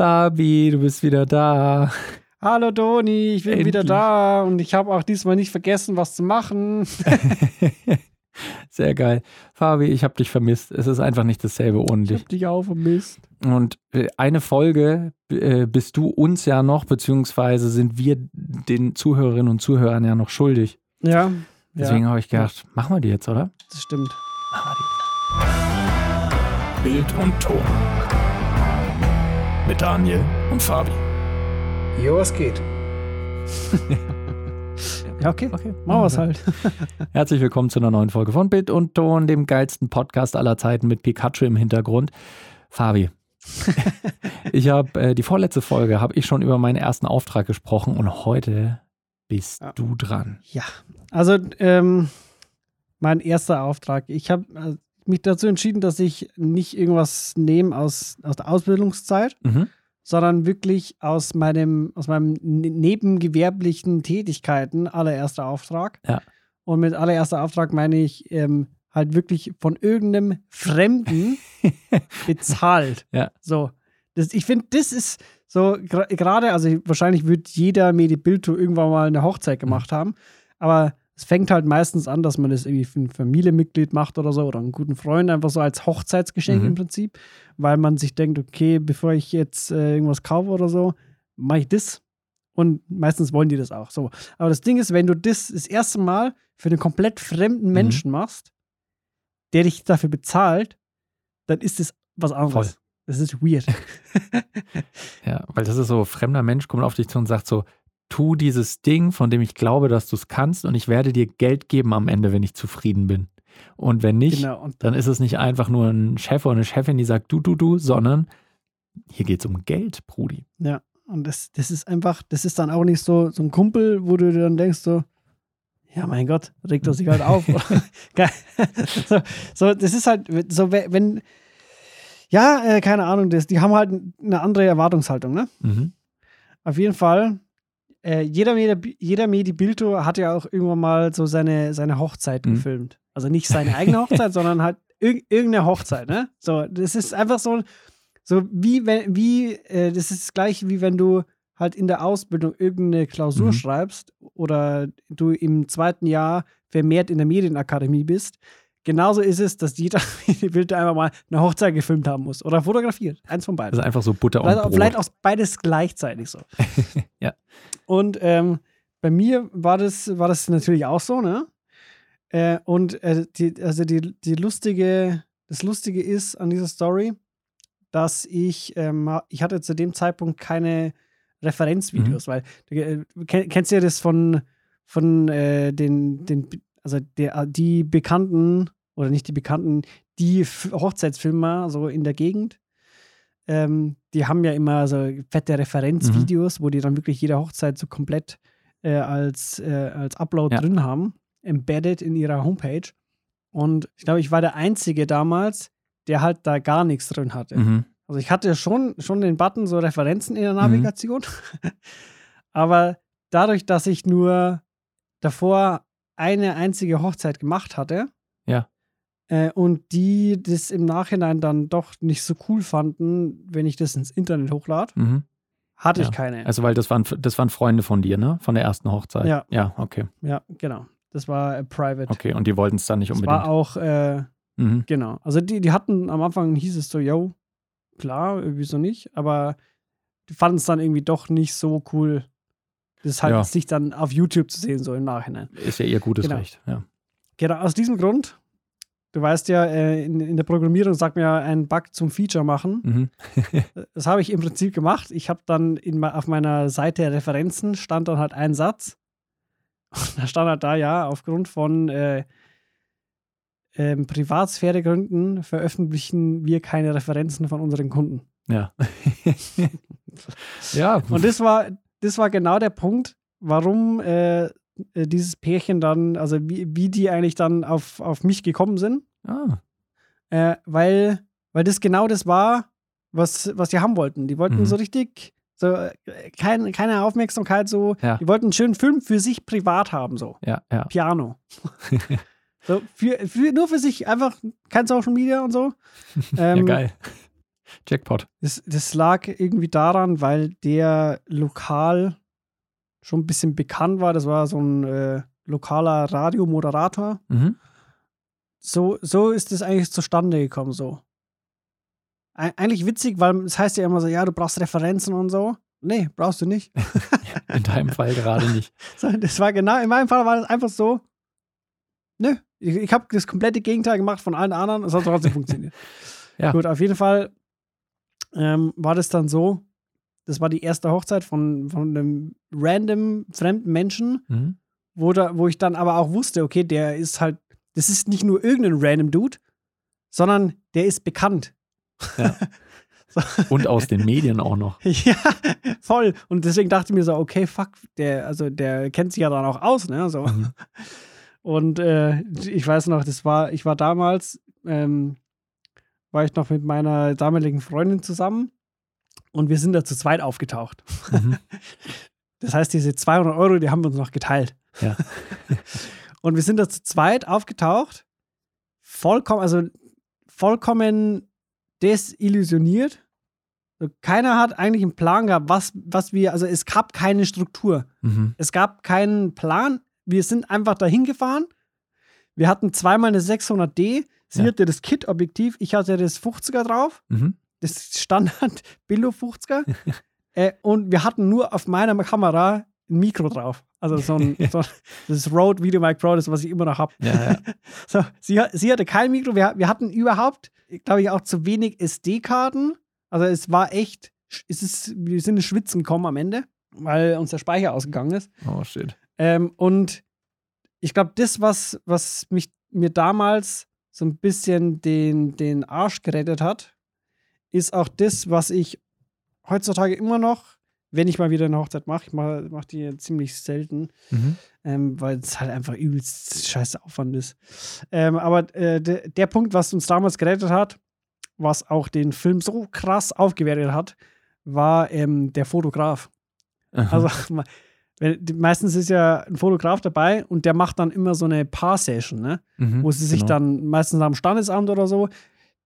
Fabi, du bist wieder da. Hallo Doni, ich bin Endlich. wieder da und ich habe auch diesmal nicht vergessen, was zu machen. Sehr geil. Fabi, ich habe dich vermisst. Es ist einfach nicht dasselbe ohne Ich dich. hab dich auch vermisst. Und äh, eine Folge äh, bist du uns ja noch, beziehungsweise sind wir den Zuhörerinnen und Zuhörern ja noch schuldig. Ja, Deswegen ja, habe ich gedacht, machen wir die jetzt, oder? das stimmt. Bild und Ton. Mit Daniel und Fabi. Jo, was geht? Ja, okay. Okay. Machen wir es halt. Herzlich willkommen zu einer neuen Folge von Bild und Ton, dem geilsten Podcast aller Zeiten mit Pikachu im Hintergrund. Fabi. ich habe äh, die vorletzte Folge habe ich schon über meinen ersten Auftrag gesprochen und heute bist Ja. du dran. Ja, also ähm, mein erster Auftrag. Ich habe äh, mich dazu entschieden, dass ich nicht irgendwas nehme aus, aus der Ausbildungszeit, Mhm. sondern wirklich aus meinem, aus meinem ne- nebengewerblichen Tätigkeiten allererster Auftrag. Ja. Und mit allererster Auftrag meine ich ähm, halt wirklich von irgendeinem Fremden bezahlt. Ja. So. Das, ich finde, das ist so gerade, also wahrscheinlich wird jeder Medibilto irgendwann mal eine Hochzeit gemacht haben, aber es fängt halt meistens an, dass man das irgendwie für ein Familienmitglied macht oder so oder einen guten Freund, einfach so als Hochzeitsgeschenk Mhm. im Prinzip, weil man sich denkt, okay, bevor ich jetzt äh, irgendwas kaufe oder so, mache ich das. Und meistens wollen die das auch so. Aber das Ding ist, wenn du das das erste Mal für einen komplett fremden Mhm. Menschen machst, der dich dafür bezahlt, dann ist das was anderes. Voll. Das ist weird. Ja, weil das ist so, fremder Mensch kommt auf dich zu und sagt so, tu dieses Ding, von dem ich glaube, dass du es kannst und ich werde dir Geld geben am Ende, wenn ich zufrieden bin. Und wenn nicht, genau. Und dann ist es nicht einfach nur ein Chef oder eine Chefin, die sagt du, du, du, sondern hier geht es um Geld, Brudi. Ja, und das, das ist einfach, das ist dann auch nicht so, so ein Kumpel, wo du dir dann denkst, so, ja, mein Gott, regt er sich halt auf. So, so, das ist halt, so, we- wenn, ja, äh, keine Ahnung, das, die haben halt eine andere Erwartungshaltung, ne? Mhm. Auf jeden Fall, äh, jeder, Medi- jeder Medibilto hat ja auch irgendwann mal so seine, seine Hochzeit Mhm. gefilmt. Also nicht seine eigene Hochzeit, sondern halt irg irgendeine Hochzeit, ne? So, das ist einfach so, so wie wenn, wie, äh, das ist das gleiche, wie wenn du halt in der Ausbildung irgendeine Klausur Mhm. schreibst oder du im zweiten Jahr vermehrt in der Medienakademie bist. Genauso ist es, dass jeder Medibilto einfach mal eine Hochzeit gefilmt haben muss oder fotografiert. Eins von beiden. Das ist einfach so Butter und Vielleicht, Brot. vielleicht auch beides gleichzeitig so. Ja. Und ähm, bei mir war das, war das natürlich auch so, ne? Äh, und äh, die, also die, die lustige, das Lustige ist an dieser Story, dass ich, ähm, ich hatte zu dem Zeitpunkt keine Referenzvideos, weil du äh, kenn, kennst du ja das von, von äh, den, den, also der, die Bekannten, oder nicht die Bekannten, die Hochzeitsfilmer so in der Gegend, ähm, die haben ja immer so fette Referenzvideos, wo die dann wirklich jede Hochzeit so komplett äh, als, äh, als Upload Ja. drin haben, embedded in ihrer Homepage. Und ich glaube, ich war der Einzige damals, der halt da gar nichts drin hatte. Mhm. Also ich hatte schon, schon den Button, so Referenzen in der Navigation. Aber dadurch, dass ich nur davor eine einzige Hochzeit gemacht hatte Ja. Äh, und die das im Nachhinein dann doch nicht so cool fanden, wenn ich das ins Internet hochlade, Mhm. hatte Ja. ich keine. Also, weil das waren, das waren Freunde von dir, ne? Von der ersten Hochzeit. Ja. Ja, okay. ja, genau. Das war äh, private. Okay, und die wollten es dann nicht das unbedingt. war auch, äh, Mhm. genau. Also die, die hatten am Anfang hieß es so, yo, klar, wieso nicht, aber die fanden es dann irgendwie doch nicht so cool, das halt Ja. sich dann auf YouTube zu sehen, so im Nachhinein. Ist ja ihr gutes Genau. Recht. Ja. Genau, aus diesem Grund, du weißt ja, äh, in, in der Programmierung sagt man ja, einen Bug zum Feature machen. Mhm. Das habe ich im Prinzip gemacht. Ich habe dann in, auf meiner Seite Referenzen stand dann halt ein Satz. Und da stand halt da, ja, aufgrund von äh, ähm, Privatsphäregründen veröffentlichen wir keine Referenzen von unseren Kunden. Ja. ja. Und das war, das war genau der Punkt, warum äh, dieses Pärchen dann, also wie, wie die eigentlich dann auf, auf mich gekommen sind. ah, Äh, weil, weil das genau das war, was, was die haben wollten. Die wollten Mhm. so richtig, so äh, kein, keine Aufmerksamkeit, so, Ja. die wollten einen schönen Film für sich privat haben, so. ja, ja. Piano. so, für, für, nur für sich, einfach kein Social Media und so. ja, Ähm, geil. Jackpot. Das, das lag irgendwie daran, weil der lokal schon ein bisschen bekannt war. Das war so ein äh, lokaler Radiomoderator. Mhm. So, so ist es eigentlich zustande gekommen, so. Eig eigentlich witzig, weil es heißt ja immer so, ja, du brauchst Referenzen und so. Nee, brauchst du nicht. In deinem Fall gerade nicht. Das war genau, in meinem Fall war das einfach so, nö, ich, ich habe das komplette Gegenteil gemacht von allen anderen, es hat trotzdem funktioniert. Ja. Gut, auf jeden Fall ähm, war das dann so, das war die erste Hochzeit von, von einem random fremden Menschen, Mhm. wo, da, wo ich dann aber auch wusste, okay, der ist halt, das ist nicht nur irgendein random Dude, sondern der ist bekannt. Ja. Und aus den Medien auch noch. Ja, voll. Und deswegen dachte ich mir so, okay, fuck, der, also der kennt sich ja dann auch aus, ne? So. Mhm. Und äh, ich weiß noch, das war, ich war damals, ähm, war ich noch mit meiner damaligen Freundin zusammen und wir sind da zu zweit aufgetaucht. Mhm. Das heißt, diese 200 Euro, die haben wir uns noch geteilt. Ja. Und wir sind da zu zweit aufgetaucht, vollkommen, also vollkommen desillusioniert. Keiner hat eigentlich einen Plan gehabt, was, was wir, also es gab keine Struktur. Mhm. Es gab keinen Plan. Wir sind einfach dahin gefahren. Wir hatten zweimal eine 600D. Sie Ja. hatte das Kit-Objektiv, ich hatte das 50er drauf. Mhm. Das Standard Billo 50er. äh, und wir hatten nur auf meiner Kamera ein Mikro drauf. Also so ein, so ein das Rode Video Mic Pro, das was ich immer noch habe. Ja, ja. So, sie, sie hatte kein Mikro. Wir, wir hatten überhaupt, glaube ich, auch zu wenig SD-Karten. Also es war echt, es ist, wir sind ins Schwitzen gekommen am Ende, weil uns der Speicher ausgegangen ist. Oh, shit. Ähm, und ich glaube, das, was, was mich mir damals so ein bisschen den, den Arsch gerettet hat, ist auch das, was ich heutzutage immer noch, wenn ich mal wieder eine Hochzeit mache, ich mache mach die ziemlich selten, Mhm. ähm, weil es halt einfach übelst scheiße Aufwand ist. Ähm, aber äh, de, der Punkt, was uns damals gerettet hat, was auch den Film so krass aufgewertet hat, war ähm, der Fotograf. Aha. Also meistens ist ja ein Fotograf dabei und der macht dann immer so eine Paar-Session, ne? Mhm. wo sie sich Genau. dann meistens am Standesamt oder so,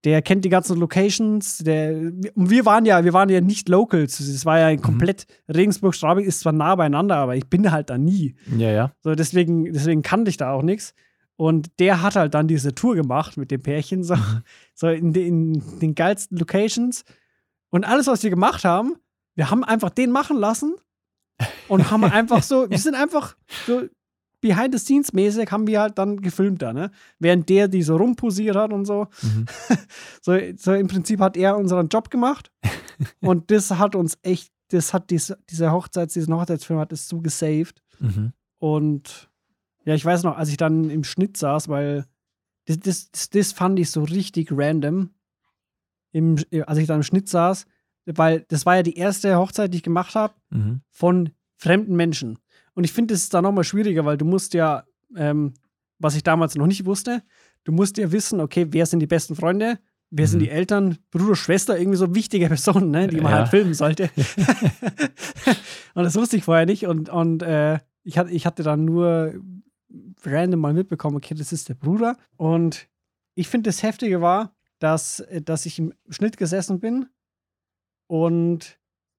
der kennt die ganzen Locations, der und wir waren ja, wir waren ja nicht Locals, es war ja Mhm. komplett Regensburg-Straubing ist zwar nah beieinander, aber ich bin halt da nie. Ja, ja. So deswegen deswegen kannte ich da auch nichts. Und der hat halt dann diese Tour gemacht mit dem Pärchen, so, Mhm. so in, den- in den geilsten Locations. Und alles, was wir gemacht haben, wir haben einfach den machen lassen und haben einfach so, wir sind einfach so behind the scenes mäßig haben wir halt dann gefilmt da, ne? Während der die so rumposiert hat und so. Mhm. So, so im Prinzip hat er unseren Job gemacht und das hat uns echt, das hat diese, diese Hochzeits, diesen Hochzeitsfilm hat es so gesaved. Mhm. Und ja, ich weiß noch, als ich dann im Schnitt saß, weil das, das, das, das fand ich so richtig random, im, als ich dann im Schnitt saß, weil das war ja die erste Hochzeit, die ich gemacht habe Mhm. von fremden Menschen. Und ich finde, das ist da nochmal schwieriger, weil du musst ja, ähm, was ich damals noch nicht wusste, du musst ja wissen, okay, wer sind die besten Freunde, wer sind Mhm. die Eltern, Bruder, Schwester, irgendwie so wichtige Personen, ne, die man Ja. halt filmen sollte. und das wusste ich vorher nicht. Und, und äh, ich, hatte, ich hatte dann nur random mal mitbekommen, okay, das ist der Bruder. Und ich finde, das Heftige war, dass, äh, dass ich im Schnitt gesessen bin und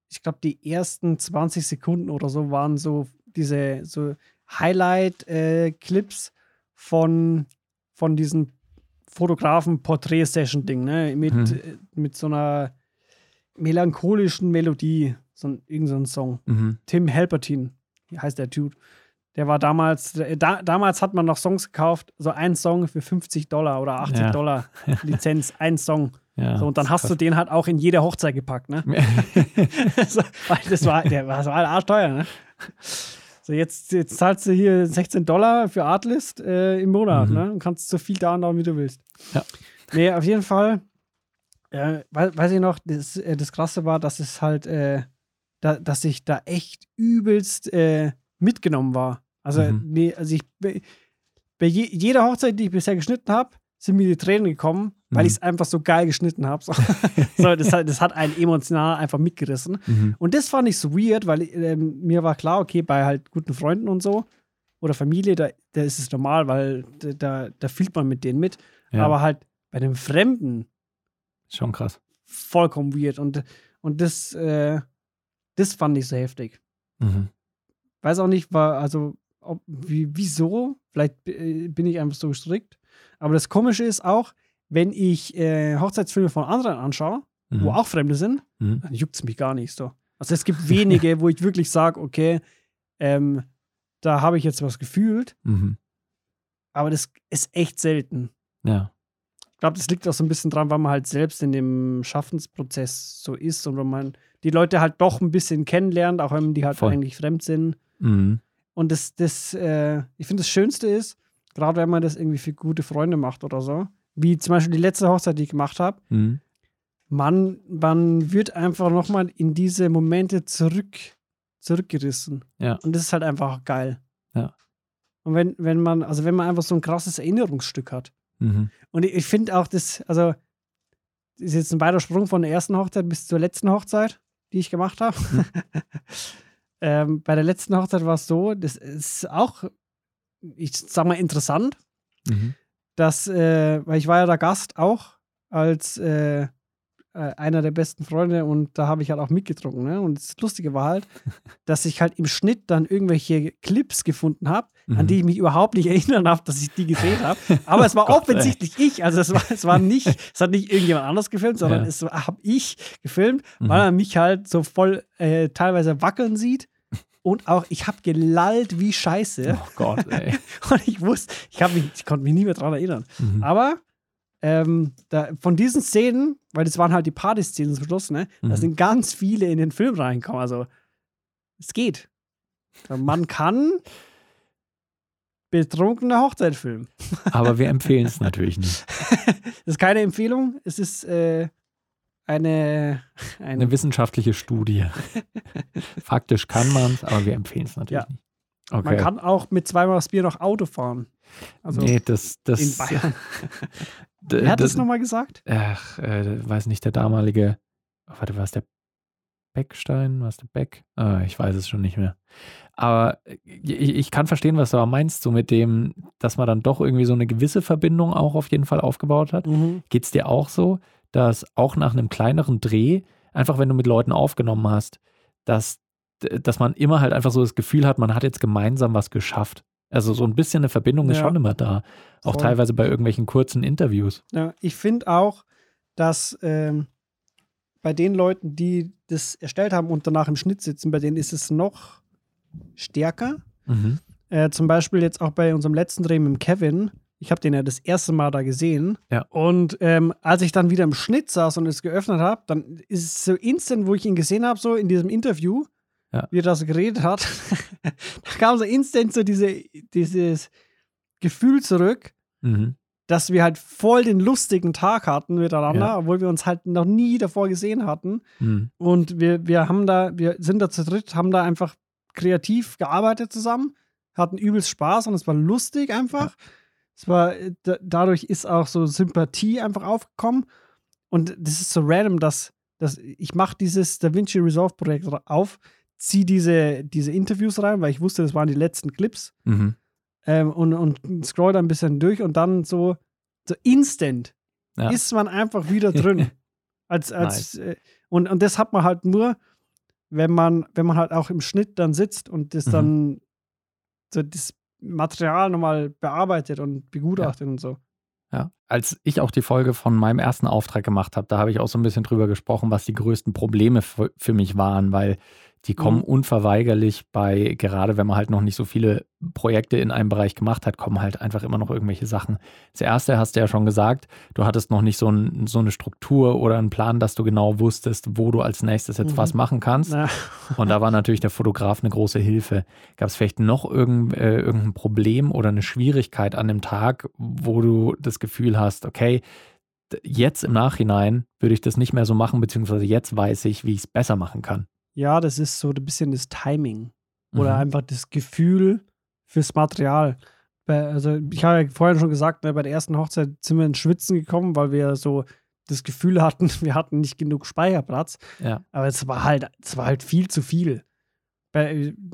ich glaube, die ersten 20 Sekunden oder so waren so diese so Highlight-Clips von, von diesem Fotografen-Porträt-Session-Ding, ne? Mit, Mhm. äh, mit so einer melancholischen Melodie, so ein, so ein Song. Mhm. Tim wie heißt der Dude. Der war damals, da, damals hat man noch Songs gekauft, so ein Song für 50 Dollar oder 80 Ja. Dollar Lizenz, ein Song. Ja, So, und dann das hast du den halt auch in jeder Hochzeit gepackt, ne? so, weil das war, der war so halt arschteuer, ne? So, jetzt, jetzt zahlst du hier 16 Dollar für Artlist äh, im Monat, Mhm. ne? Und kannst so viel downloaden, wie du willst. Ja. Nee, auf jeden Fall, äh, weiß, ich noch, das, äh, das Krasse war, dass es halt, äh, da, dass ich da echt übelst äh, mitgenommen war. Also, Mhm. nee, also ich, bei, bei je, jeder Hochzeit, die ich bisher geschnitten habe, sind mir die Tränen gekommen, weil Mhm. ich es einfach so geil geschnitten habe. So. so, das, hat, das hat einen emotional einfach mitgerissen. Mhm. Und das fand ich so weird, weil ähm, mir war klar, okay, bei halt guten Freunden und so oder Familie, da, da ist es normal, weil da, da, fühlt man mit denen mit. Ja, Aber halt bei einem Fremden schon krass. vollkommen weird. Und, und das, äh, das fand ich so heftig. Mhm. Weiß auch nicht, war, also, ob, wie, wieso? Vielleicht äh, bin ich einfach so strikt. Aber das Komische ist auch, wenn ich äh, Hochzeitsfilme von anderen anschaue, wo Mhm. auch Fremde sind, Mhm. dann juckt es mich gar nicht so. Also es gibt wenige, wo ich wirklich sage, okay, ähm, da habe ich jetzt was gefühlt, Mhm. aber das ist echt selten. Ja. Ich glaube, das liegt auch so ein bisschen dran, weil man halt selbst in dem Schaffensprozess so ist und wenn man die Leute halt doch ein bisschen kennenlernt, auch wenn die halt Voll. eigentlich fremd sind. Mhm. Und das, das, äh, ich finde, das Schönste ist, gerade wenn man das irgendwie für gute Freunde macht oder so, wie zum Beispiel die letzte Hochzeit, die ich gemacht habe, Mhm. man, man wird einfach nochmal in diese Momente zurück, zurückgerissen. Ja. Und das ist halt einfach geil. Ja. Und wenn, wenn man, also wenn man einfach so ein krasses Erinnerungsstück hat. Mhm. Und ich, ich finde auch das, also das ist jetzt ein weiter Sprung von der ersten Hochzeit bis zur letzten Hochzeit, die ich gemacht habe. Mhm. ähm, bei der letzten Hochzeit war es so, das ist auch, ich sag mal, interessant, Mhm. dass, äh, weil ich war ja der Gast auch als äh, äh, einer der besten Freunde und da habe ich halt auch mitgetrunken. Ne? Und das Lustige war halt, dass ich halt im Schnitt dann irgendwelche Clips gefunden habe, an Mhm. die ich mich überhaupt nicht erinnern habe, dass ich die gedreht habe. Aber es war Gott, ey. offensichtlich ich. Also es war, es war nicht, es hat nicht irgendjemand anders gefilmt, sondern Ja. es habe ich gefilmt, Mhm. weil man mich halt so voll äh, teilweise wackeln sieht. Und auch, ich habe gelallt wie Scheiße. Oh Gott, ey. Und ich wusste, ich, mich, ich konnte mich nie mehr dran erinnern. Mhm. Aber ähm, da, von diesen Szenen, weil das waren halt die Party-Szenen zum Schluss, ne? Da Mhm. sind ganz viele in den Film reingekommen. Also, es geht. Man kann betrunkener Hochzeit filmen. Aber wir empfehlen es natürlich nicht. Das ist keine Empfehlung. Es ist äh, eine, eine, Eine wissenschaftliche Studie. Faktisch kann man es, aber wir empfehlen es natürlich Ja. nicht. Okay. Man kann auch mit zweimal das Bier noch Auto fahren. Also nee, das, das, in Bayern. Wer hat das das nochmal gesagt? Ach, äh, weiß nicht, der damalige, oh, warte, war es der Beckstein? War es der Beck? Ah, ich weiß es schon nicht mehr. Aber äh, ich, ich kann verstehen, was du aber meinst, so mit dem, dass man dann doch irgendwie so eine gewisse Verbindung auch auf jeden Fall aufgebaut hat. Mhm. Geht es dir auch so, dass auch nach einem kleineren Dreh, einfach wenn du mit Leuten aufgenommen hast, dass, dass man immer halt einfach so das Gefühl hat, man hat jetzt gemeinsam was geschafft. Also so ein bisschen eine Verbindung ist Ja. schon immer da. Auch Voll. teilweise bei irgendwelchen kurzen Interviews. Ja, ich finde auch, dass ähm, bei den Leuten, die das erstellt haben und danach im Schnitt sitzen, bei denen ist es noch stärker. Mhm. Äh, zum Beispiel jetzt auch bei unserem letzten Dreh mit Kevin. Ich habe den ja das erste Mal da gesehen. Ja. Und ähm, als ich dann wieder im Schnitt saß und es geöffnet habe, dann ist es so instant, wo ich ihn gesehen habe, so in diesem Interview, Ja. wie er das geredet hat, da kam so instant so diese, dieses Gefühl zurück, Mhm. dass wir halt voll den lustigen Tag hatten miteinander, Ja. obwohl wir uns halt noch nie davor gesehen hatten. Mhm. Und wir, wir haben da, wir sind da zu dritt, haben da einfach kreativ gearbeitet zusammen, hatten übelst Spaß und es war lustig einfach. Es war, da, dadurch ist auch so Sympathie einfach aufgekommen. Und das ist so random, dass, dass ich mache dieses DaVinci Resolve Projekt auf, ziehe diese, diese Interviews rein, weil ich wusste, das waren die letzten Clips Mhm. ähm, und, und scroll da ein bisschen durch und dann so, so instant Ja. ist man einfach wieder drin. als, als, äh, und, und das hat man halt nur, wenn man, wenn man halt auch im Schnitt dann sitzt und das Mhm. dann so das Material nochmal bearbeitet und begutachtet und so. Ja. Als ich auch die Folge von meinem ersten Auftrag gemacht habe, da habe ich auch so ein bisschen drüber gesprochen, was die größten Probleme für, für mich waren, weil die kommen Mhm. unverweigerlich bei, gerade wenn man halt noch nicht so viele Projekte in einem Bereich gemacht hat, kommen halt einfach immer noch irgendwelche Sachen. Das erste hast du ja schon gesagt, du hattest noch nicht so, ein, so eine Struktur oder einen Plan, dass du genau wusstest, wo du als nächstes jetzt Mhm. was machen kannst. Na, Und da war natürlich der Fotograf eine große Hilfe. Gab es vielleicht noch irgend, äh, irgendein Problem oder eine Schwierigkeit an dem Tag, wo du das Gefühl hast, okay, jetzt im Nachhinein würde ich das nicht mehr so machen, beziehungsweise jetzt weiß ich, wie ich es besser machen kann. Ja, das ist so ein bisschen das Timing oder Mhm. einfach das Gefühl fürs Material. Also, ich habe ja vorhin schon gesagt, ne, bei der ersten Hochzeit sind wir ins Schwitzen gekommen, weil wir so das Gefühl hatten, wir hatten nicht genug Speicherplatz. Ja. Aber es war halt, es war halt viel zu viel.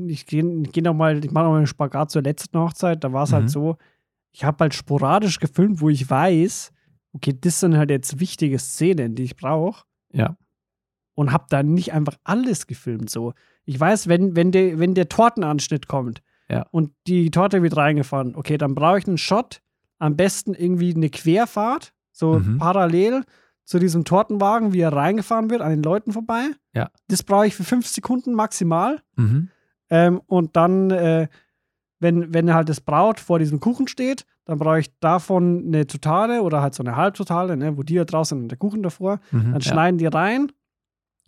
Ich gehe geh noch mal, ich mache noch mal einen Spagat zur letzten Hochzeit. Da war es Mhm. halt so, ich habe halt sporadisch gefilmt, wo ich weiß, okay, das sind halt jetzt wichtige Szenen, die ich brauche. Ja. Und habe da nicht einfach alles gefilmt. So, ich weiß, wenn, wenn, der, wenn der Tortenanschnitt kommt Ja. und die Torte wird reingefahren, okay, dann brauche ich einen Shot, am besten irgendwie eine Querfahrt, so Mhm. parallel zu diesem Tortenwagen, wie er reingefahren wird, an den Leuten vorbei. Ja. Das brauche ich für fünf Sekunden maximal. Mhm. Ähm, und dann, äh, wenn, wenn halt das Braut vor diesem Kuchen steht, dann brauche ich davon eine Totale oder halt so eine Halbtotale, ne, wo die da draußen und der Kuchen davor. Mhm. Dann ja. schneiden die rein,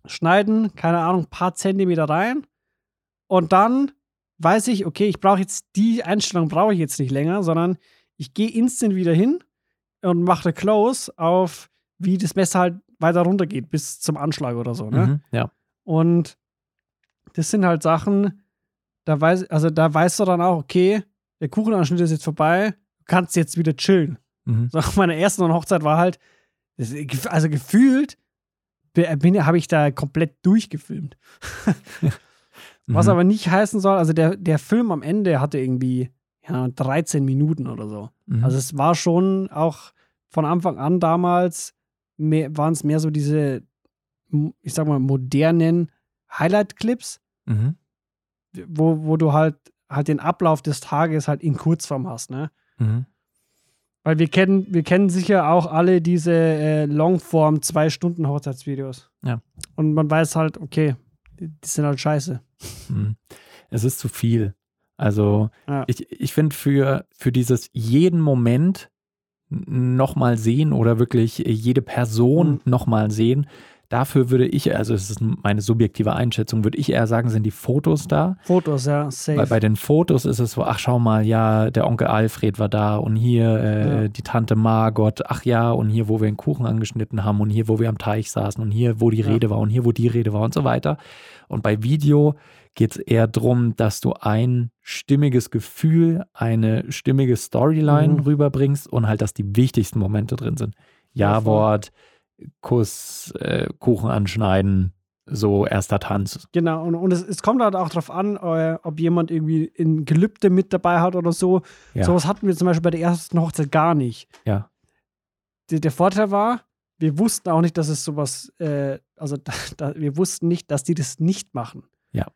schneiden, keine Ahnung, ein paar Zentimeter rein. Und dann weiß ich, okay, ich brauche jetzt die Einstellung brauche ich jetzt nicht länger, sondern ich gehe instant wieder hin und mache Close auf, wie das Messer halt weiter runter geht, bis zum Anschlag oder so. Ne? Mhm. Ja. Und das sind halt Sachen, da weiß, also da weißt du dann auch, okay, der Kuchenanschnitt ist jetzt vorbei, du kannst jetzt wieder chillen. Mhm. So, auf meiner ersten Hochzeit war halt, also gefühlt habe ich da komplett durchgefilmt. Was Mhm. aber nicht heißen soll, also der, der Film am Ende hatte irgendwie ja, 13 Minuten oder so. Mhm. Also es war schon auch von Anfang an damals, waren es mehr so diese, ich sag mal, modernen Highlight-Clips, Mhm. wo, wo du halt halt den Ablauf des Tages halt in Kurzform hast, ne? Mhm. Weil wir kennen, wir kennen sicher auch alle diese äh, Longform zwei Stunden Hochzeitsvideos. Ja. Und man weiß halt, okay, die, die sind halt scheiße. Mhm. Es ist zu viel. Also Ja. ich, ich finde für, für dieses jeden Moment nochmal sehen oder wirklich jede Person Mhm. nochmal sehen, dafür würde ich, also es ist meine subjektive Einschätzung, würde ich eher sagen, sind die Fotos da. Fotos, ja, safe. Weil bei den Fotos ist es so, ach schau mal, ja, der Onkel Alfred war da und hier äh, Ja. die Tante Margot, ach ja, und hier, wo wir den Kuchen angeschnitten haben und hier, wo wir am Teich saßen und hier, wo die Ja. Rede war und hier, wo die Rede war und so weiter. Und bei Video geht es eher darum, dass du ein stimmiges Gefühl, eine stimmige Storyline Mhm. rüberbringst und halt, dass die wichtigsten Momente drin sind. Ja. Ja-Wort, Kuss, äh, Kuchen anschneiden, so erster Tanz. Genau, und, und es, es kommt halt auch darauf an, äh, ob jemand irgendwie ein Gelübde mit dabei hat oder so. Ja. Sowas hatten wir zum Beispiel bei der ersten Hochzeit gar nicht. Ja. Der, der Vorteil war, wir wussten auch nicht, dass es sowas, äh, also da, da, wir wussten nicht, dass die das nicht machen. Ja.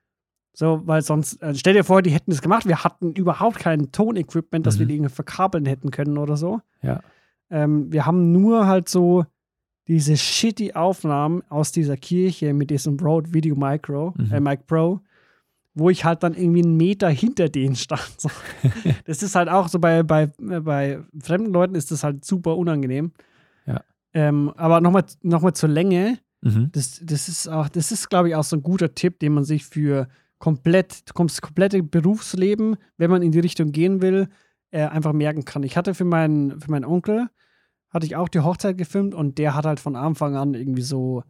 So, weil sonst, äh, stell dir vor, die hätten das gemacht, wir hatten überhaupt kein Tonequipment, dass wir Mhm. die irgendwie verkabeln hätten können oder so. Ja. Ähm, wir haben nur halt so diese shitty Aufnahmen aus dieser Kirche mit diesem Rode Video Micro, Mhm. äh, Mic Pro, wo ich halt dann irgendwie einen Meter hinter denen stand. So. das ist halt auch so bei, bei, äh, bei fremden Leuten ist das halt super unangenehm. Ja. Ähm, aber nochmal noch mal zur Länge. Mhm. Das, das ist auch, das ist, glaube ich, auch so ein guter Tipp, den man sich für komplett, das komplette Berufsleben, wenn man in die Richtung gehen will, äh, einfach merken kann. Ich hatte für meinen, für meinen Onkel, hatte ich auch die Hochzeit gefilmt und der hat halt von Anfang an irgendwie so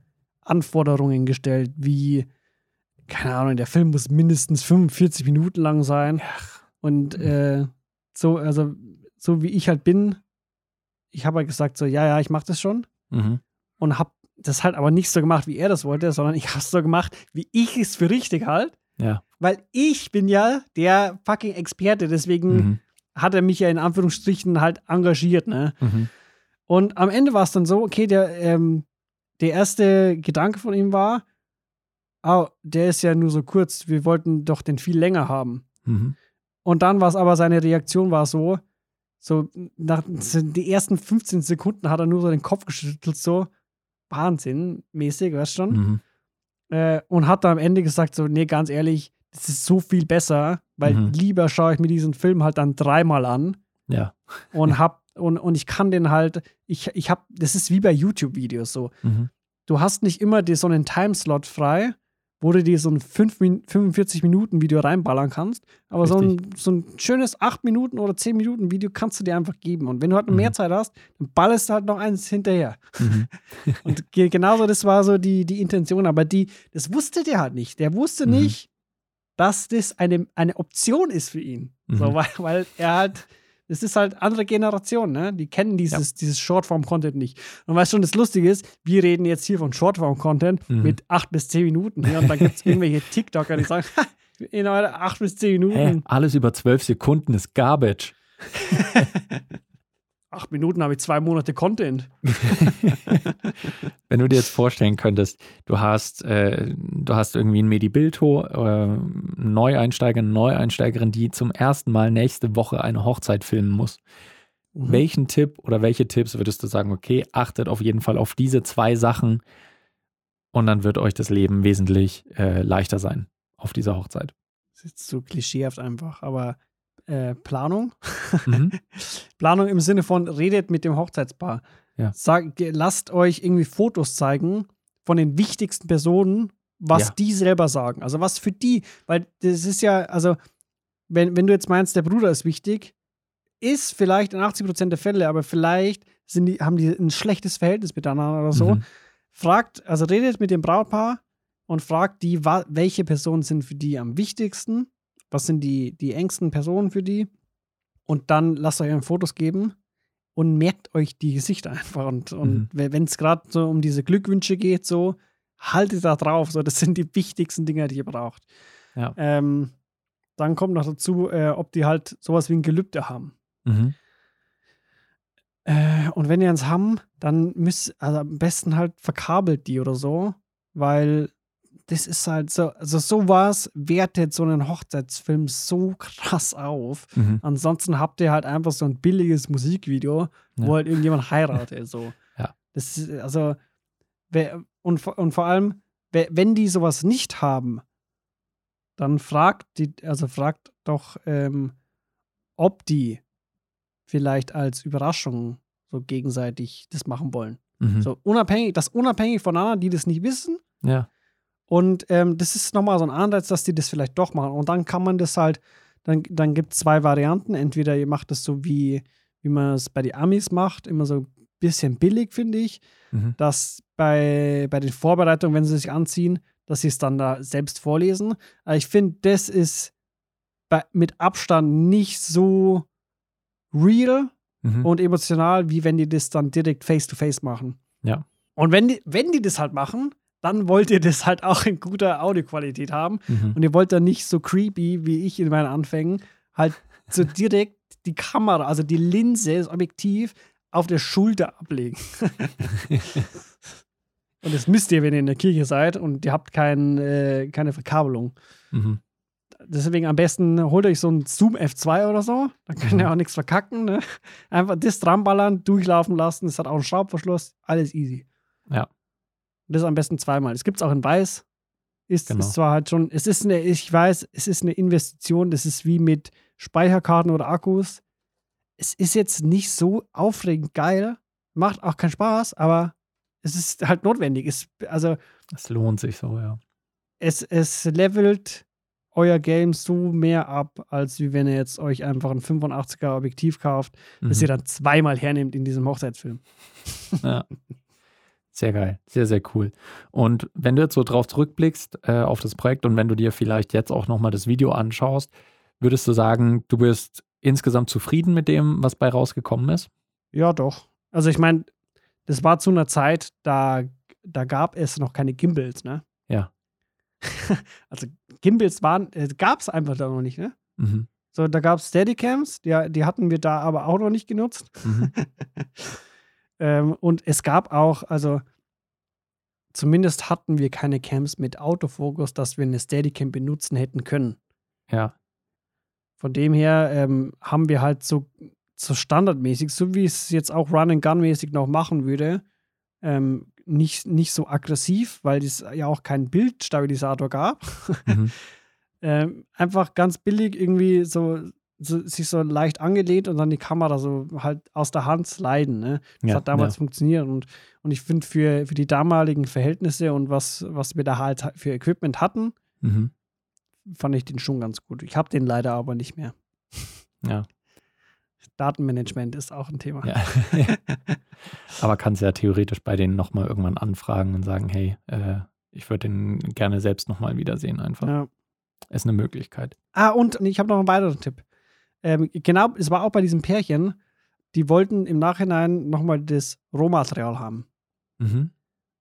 Anforderungen gestellt, wie, keine Ahnung, der Film muss mindestens 45 Minuten lang sein. Und äh, so, also, so wie ich halt bin, ich habe halt gesagt, so, ja, ja, ich mache das schon Mhm. und habe das halt aber nicht so gemacht, wie er das wollte, sondern ich habe es so gemacht, wie ich es für richtig halt. Ja. Weil ich bin ja der fucking Experte, deswegen Mhm. hat er mich ja in Anführungsstrichen halt engagiert, ne? Mhm. Und am Ende war es dann so, okay, der, ähm, der erste Gedanke von ihm war, oh, der ist ja nur so kurz, wir wollten doch den viel länger haben. Mhm. Und dann war es aber, seine Reaktion war so, so nach die ersten 15 Sekunden hat er nur so den Kopf geschüttelt, so Wahnsinn mäßig, weißt schon? Mhm. Äh, und hat dann am Ende gesagt, so, nee, ganz ehrlich, das ist so viel besser, weil Mhm. lieber schaue ich mir diesen Film halt dann dreimal an Ja. und hab, und, und ich kann den halt, ich, ich hab, das ist wie bei YouTube-Videos so. Mhm. Du hast nicht immer die, so einen Timeslot frei, wo du dir so ein 5 Min 45 Minuten Video reinballern kannst. Aber so ein, so ein schönes 8 Minuten oder 10 Minuten Video kannst du dir einfach geben. Und wenn du halt Mhm. mehr Zeit hast, dann ballerst du halt noch eins hinterher. Mhm. Und ge- genauso, das war so die, die Intention. Aber die, das wusste der halt nicht. Der wusste Mhm. nicht, dass das eine, eine Option ist für ihn. So, Mhm. weil, weil er halt, das ist halt andere Generation, ne? Die kennen dieses, dieses Shortform-Content nicht. Und weißt schon, das Lustige ist, wir reden jetzt hier von Shortform-Content Mhm. mit acht bis zehn Minuten. Ja, und dann gibt es irgendwelche TikToker, die sagen, "Ha, in eure acht bis zehn Hä? Minuten. Alles über zwölf Sekunden ist Garbage. acht Minuten habe ich zwei Monate Content. Wenn du dir jetzt vorstellen könntest, du hast, äh, du hast irgendwie ein Medibilto, äh, Neueinsteiger, eine Neueinsteigerin, die zum ersten Mal nächste Woche eine Hochzeit filmen muss. Mhm. Welchen Tipp oder welche Tipps würdest du sagen, okay, achtet auf jeden Fall auf diese zwei Sachen und dann wird euch das Leben wesentlich äh, leichter sein auf dieser Hochzeit. Das ist so klischeehaft einfach, aber äh, Planung. Mhm. Planung im Sinne von redet mit dem Hochzeitspaar. Ja. Sag, lasst euch irgendwie Fotos zeigen von den wichtigsten Personen, was Ja. die selber sagen. Also was für die, weil das ist ja, also wenn, wenn du jetzt meinst, der Bruder ist wichtig, ist vielleicht in 80% der Fälle, aber vielleicht sind die, haben die ein schlechtes Verhältnis miteinander oder so. Mhm. Fragt, also redet mit dem Brautpaar und fragt die, welche Personen sind für die am wichtigsten, was sind die, die engsten Personen für die und dann lasst euch Fotos geben und merkt euch die Gesichter einfach und, und Mhm. wenn es gerade so um diese Glückwünsche geht, so haltet da drauf, so das sind die wichtigsten Dinge, die ihr braucht. Ja. Ähm, dann kommt noch dazu, äh, ob die halt sowas wie ein Gelübde haben. Mhm. Äh, und wenn die eins haben, dann müsst, also am besten halt verkabelt die oder so, weil das ist halt so, also sowas wertet so einen Hochzeitsfilm so krass auf. Mhm. Ansonsten habt ihr halt einfach so ein billiges Musikvideo, wo Ja. halt irgendjemand heiratet. So. Ja. Das ist, also, und, vor- und vor allem, wenn die sowas nicht haben, dann fragt die, also fragt doch, ähm, ob die vielleicht als Überraschung so gegenseitig das machen wollen. Mhm. So unabhängig, das unabhängig von anderen, die das nicht wissen. Ja. Und ähm, das ist nochmal so ein Anreiz, dass die das vielleicht doch machen. Und dann kann man das halt, dann, dann gibt es zwei Varianten. Entweder ihr macht das so, wie, wie man es bei den Amis macht, immer so ein bisschen billig, finde ich, Mhm. dass bei, bei den Vorbereitungen, wenn sie sich anziehen, dass sie es dann da selbst vorlesen. Aber ich finde, das ist bei, mit Abstand nicht so real Mhm. und emotional, wie wenn die das dann direkt face-to-face machen. Ja. Und wenn die, wenn die das halt machen, dann wollt ihr das halt auch in guter Audioqualität haben. Mhm. Und ihr wollt dann nicht so creepy wie ich in meinen Anfängen, halt so direkt die Kamera, also die Linse, das Objektiv auf der Schulter ablegen. und das müsst ihr, wenn ihr in der Kirche seid und ihr habt kein, äh, keine Verkabelung. Mhm. Deswegen am besten holt euch so ein Zoom F2 oder so. Da könnt ihr Mhm. auch nichts verkacken. Ne? Einfach das dranballern, durchlaufen lassen. Es hat auch einen Schraubverschluss. Alles easy. Ja. Und das am besten zweimal. Es gibt es auch in weiß. Ist, Genau. ist zwar halt schon, es ist eine, ich weiß, es ist eine Investition. Das ist wie mit Speicherkarten oder Akkus. Es ist jetzt nicht so aufregend geil. Macht auch keinen Spaß, aber es ist halt notwendig. Es, also, Es lohnt sich so, ja. es, es levelt euer Game so mehr ab, als wie wenn ihr jetzt euch einfach ein 85er Objektiv kauft, das Mhm. ihr dann zweimal hernehmt in diesem Hochzeitsfilm. Ja. Sehr geil, sehr, sehr cool. Und wenn du jetzt so drauf zurückblickst äh, auf das Projekt und wenn du dir vielleicht jetzt auch nochmal das Video anschaust, würdest du sagen, du bist insgesamt zufrieden mit dem, was bei rausgekommen ist? Ja, doch. Also ich meine, das war zu einer Zeit, da, da gab es noch keine Gimbals, ne? Ja. also Gimbals waren, äh, gab es einfach da noch nicht, ne? Mhm. So, da gab es Steadicams, die, die hatten wir da aber auch noch nicht genutzt. Mhm. ähm, und es gab auch, also zumindest hatten wir keine Cams mit Autofokus, dass wir eine Steadicam benutzen hätten können. Ja. Von dem her ähm, haben wir halt so, so standardmäßig, so wie es jetzt auch Run-and-Gun-mäßig noch machen würde, ähm, nicht, nicht so aggressiv, weil es ja auch keinen Bildstabilisator gab. Mhm. ähm, einfach ganz billig irgendwie so, so sich so leicht angelehnt und dann die Kamera so halt aus der Hand sliden. Ne? Das Ja, hat damals ja. funktioniert und, und ich finde für, für die damaligen Verhältnisse und was, was wir da halt für Equipment hatten, Mhm. fand ich den schon ganz gut. Ich habe den leider aber nicht mehr. Ja. Datenmanagement ist auch ein Thema. ja. Aber kannst ja theoretisch bei denen nochmal irgendwann anfragen und sagen, hey, äh, ich würde den gerne selbst nochmal wiedersehen einfach. Ja. Ist eine Möglichkeit. Ah, und ich habe noch einen weiteren Tipp. Ähm, genau, es war auch bei diesem Pärchen, die wollten im Nachhinein nochmal das Rohmaterial haben. Mhm.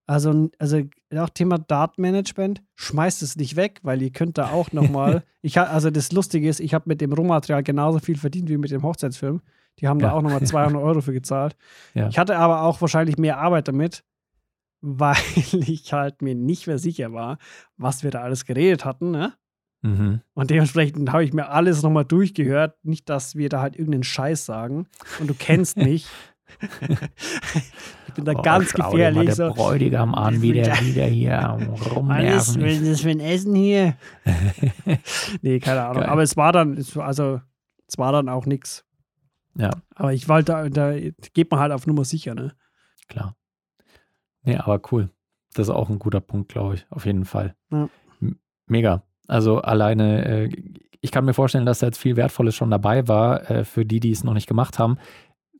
Also, also auch Thema Datenmanagement, schmeißt es nicht weg, weil ihr könnt da auch nochmal. ich also das Lustige ist, ich habe mit dem Rohmaterial genauso viel verdient wie mit dem Hochzeitsfilm. Die haben Ja. da auch nochmal 200 Euro für gezahlt. Ja. Ich hatte aber auch wahrscheinlich mehr Arbeit damit, weil ich halt mir nicht mehr sicher war, was wir da alles geredet hatten. Ne? Mhm. Und dementsprechend habe ich mir alles nochmal durchgehört. Nicht, dass wir da halt irgendeinen Scheiß sagen. Und du kennst mich. ich bin da Oh, ganz schau dir gefährlich. Der So, Bräutigam an, wie der wieder hier rumnerven was ist. das für ein Essen hier? nee, keine Ahnung. Geil. Aber es war dann, also, es war dann auch nichts. Ja, Aber ich wollte, da, da geht man halt auf Nummer sicher, ne? klar. Nee, aber cool. Das ist auch ein guter Punkt, glaube ich. Auf jeden Fall. Ja. Mega. Also alleine, äh, ich kann mir vorstellen, dass da jetzt viel Wertvolles schon dabei war, äh, für die, die es noch nicht gemacht haben.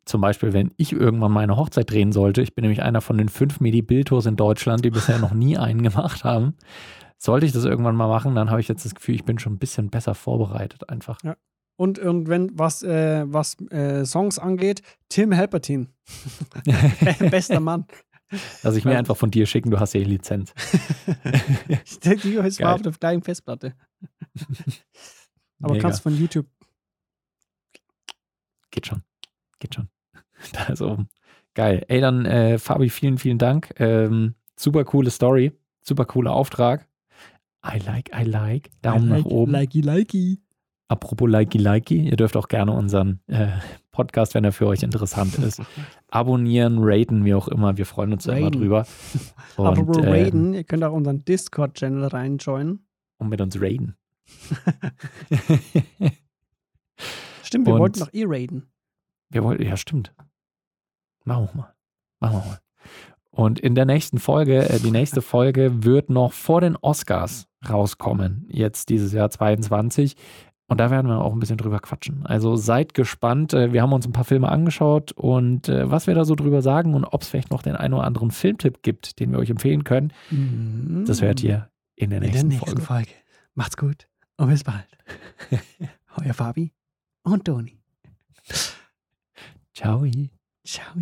Zum Beispiel, wenn ich irgendwann meine Hochzeit drehen sollte. Ich bin nämlich einer von den fünf Medi-Bildtours in Deutschland, die bisher noch nie einen gemacht haben. Sollte ich das irgendwann mal machen, dann habe ich jetzt das Gefühl, ich bin schon ein bisschen besser vorbereitet einfach. Und, und wenn was, äh, was äh, Songs angeht, Tim Halpertin. Bester Mann. Lass ich mir einfach von dir schicken, du hast ja die Lizenz. Die ist war auf gleichen Festplatte. Aber Mega. kannst von YouTube. Geht schon. Geht schon. Da ist oben. Geil. Ey, dann, äh, Fabi, vielen, vielen Dank. Ähm, super coole Story. Super cooler Auftrag. I like, I like. Daumen nach oben. Likey, likey. Apropos likey, likey. Ihr dürft auch gerne unseren äh, Podcast, wenn er für euch interessant ist, abonnieren, raten, wie auch immer. Wir freuen uns da immer drüber. Apropos ähm, Raiden, ihr könnt auch unseren Discord-Channel reinjoinen. Und mit uns raiden. Stimmt, wir Und- wollten noch eh raiden. Wir wollten, ja, stimmt. Machen wir mal. Machen wir mal. Und in der nächsten Folge, äh, die nächste Folge wird noch vor den Oscars rauskommen, jetzt dieses Jahr 22. Und da werden wir auch ein bisschen drüber quatschen. Also seid gespannt. Äh, Wir haben uns ein paar Filme angeschaut und äh, was wir da so drüber sagen und ob es vielleicht noch den einen oder anderen Filmtipp gibt, den wir euch empfehlen können, das hört ihr in der in der nächsten, nächsten Folge. Folge. Macht's gut und bis bald. Euer Fabi und Toni. Ciao. Ciao.